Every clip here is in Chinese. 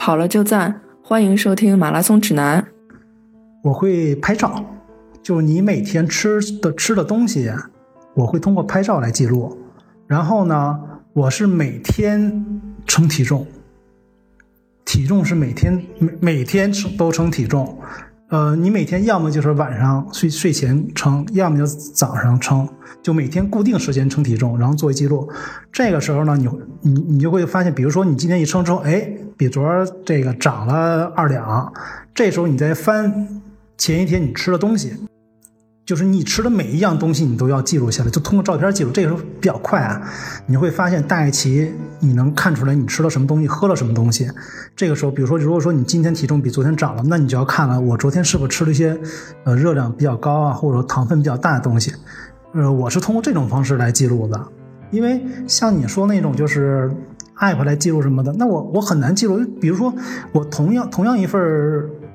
跑了就赞，欢迎收听马拉松指南。我会拍照，就你每天吃的吃的东西，我会通过拍照来记录。然后呢，我是每天称体重，体重是每天每每天称都称体重。呃，你每天要么就是晚上睡睡前称，要么就早上称，就每天固定时间称体重，然后做记录。这个时候呢，你你你就会发现，比如说你今天一称之后，哎，比昨儿这个长了二两，这时候你再翻前一天你吃的东西。就是你吃的每一样东西，你都要记录下来，就通过照片记录。这个时候比较快啊，你会发现大概其你能看出来你吃了什么东西，喝了什么东西。这个时候，比如说，如果说你今天体重比昨天涨了，那你就要看了，我昨天是否吃了一些呃热量比较高啊，或者说糖分比较大的东西。呃，我是通过这种方式来记录的，因为像你说那种就是 app 来记录什么的，那我我很难记录。比如说，我同样同样一份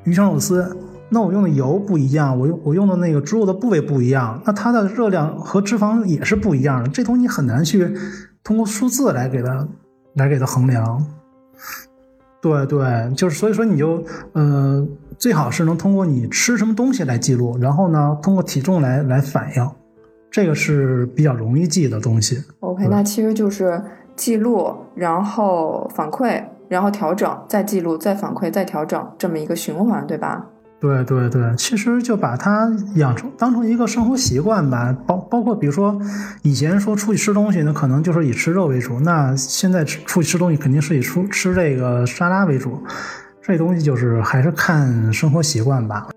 鱼香肉丝。那我用的油不一样，我用我用的那个猪肉的部位不一样，那它的热量和脂肪也是不一样的。这东西很难去通过数字来给它来给它衡量。对对，就是所以说你就呃最好是能通过你吃什么东西来记录，然后呢通过体重来来反映，这个是比较容易记的东西。OK，那其实就是记录，然后反馈，然后调整，再记录，再反馈，再调整，这么一个循环，对吧？对对对，其实就把它养成当成一个生活习惯吧，包包括比如说以前说出去吃东西呢，可能就是以吃肉为主，那现在出去吃东西肯定是以出吃这个沙拉为主，这东西就是还是看生活习惯吧。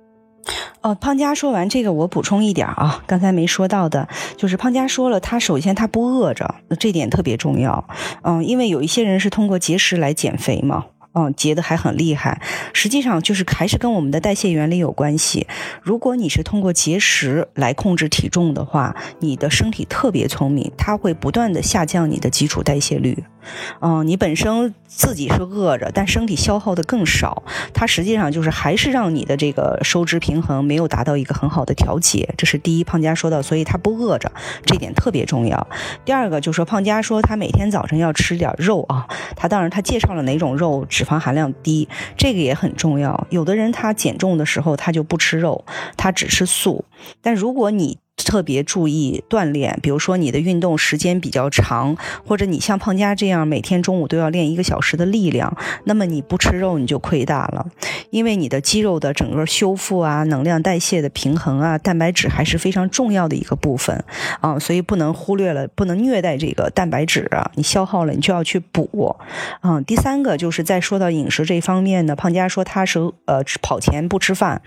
哦，胖佳说完这个，我补充一点啊，刚才没说到的，就是胖佳说了，他首先他不饿着，这点特别重要，嗯，因为有一些人是通过节食来减肥嘛。嗯，结的还很厉害，实际上就是还是跟我们的代谢原理有关系。如果你是通过节食来控制体重的话，你的身体特别聪明，它会不断的下降你的基础代谢率。嗯，你本身自己是饿着，但身体消耗的更少，它实际上就是还是让你的这个收支平衡没有达到一个很好的调节。这是第一，胖佳说到，所以他不饿着，这点特别重要。第二个就是说，胖佳说他每天早晨要吃点肉啊，他当然他介绍了哪种肉脂肪含量低，这个也很重要。有的人他减重的时候他就不吃肉，他只吃素，但如果你特别注意锻炼，比如说你的运动时间比较长，或者你像胖佳这样每天中午都要练一个小时的力量，那么你不吃肉你就亏大了，因为你的肌肉的整个修复啊、能量代谢的平衡啊、蛋白质还是非常重要的一个部分啊，所以不能忽略了，不能虐待这个蛋白质啊，你消耗了你就要去补啊。第三个就是在说到饮食这方面呢，胖佳说他是呃跑前不吃饭，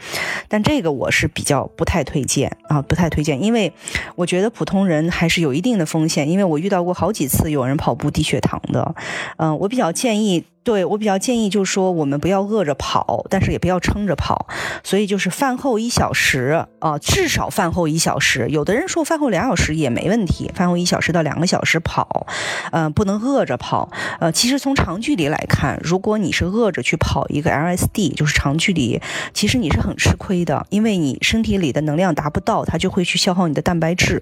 但这个我是比较不太推荐啊，不太推荐。因为我觉得普通人还是有一定的风险，因为我遇到过好几次有人跑步低血糖的，嗯，我比较建议。对我比较建议，就是说我们不要饿着跑，但是也不要撑着跑，所以就是饭后一小时啊，至少饭后一小时。有的人说饭后两小时也没问题，饭后一小时到两个小时跑，嗯，不能饿着跑。呃，其实从长距离来看，如果你是饿着去跑一个 LSD，就是长距离，其实你是很吃亏的，因为你身体里的能量达不到，它就会去消耗你的蛋白质。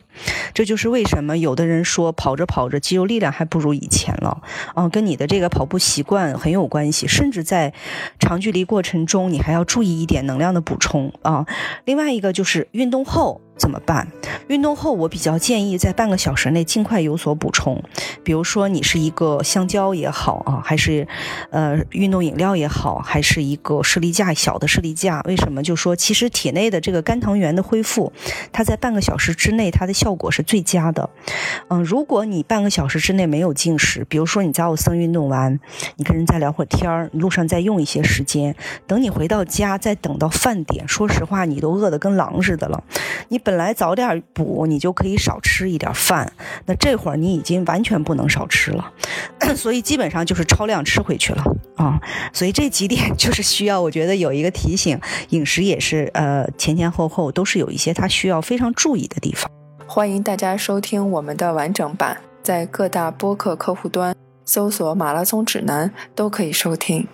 这就是为什么有的人说跑着跑着肌肉力量还不如以前了，啊，跟你的这个跑步习惯。很有关系，甚至在长距离过程中，你还要注意一点能量的补充啊。另外一个就是运动后。怎么办？运动后，我比较建议在半个小时内尽快有所补充。比如说，你是一个香蕉也好啊，还是呃运动饮料也好，还是一个士力架小的士力架。为什么？就说其实体内的这个肝糖原的恢复，它在半个小时之内，它的效果是最佳的。嗯，如果你半个小时之内没有进食，比如说你在奥森运动完，你跟人再聊会儿天儿，路上再用一些时间，等你回到家，再等到饭点，说实话，你都饿得跟狼似的了。你本本来早点补，你就可以少吃一点饭。那这会儿你已经完全不能少吃了，所以基本上就是超量吃回去了啊。所以这几点就是需要，我觉得有一个提醒，饮食也是呃前前后后都是有一些它需要非常注意的地方。欢迎大家收听我们的完整版，在各大播客客户端搜索“马拉松指南”都可以收听。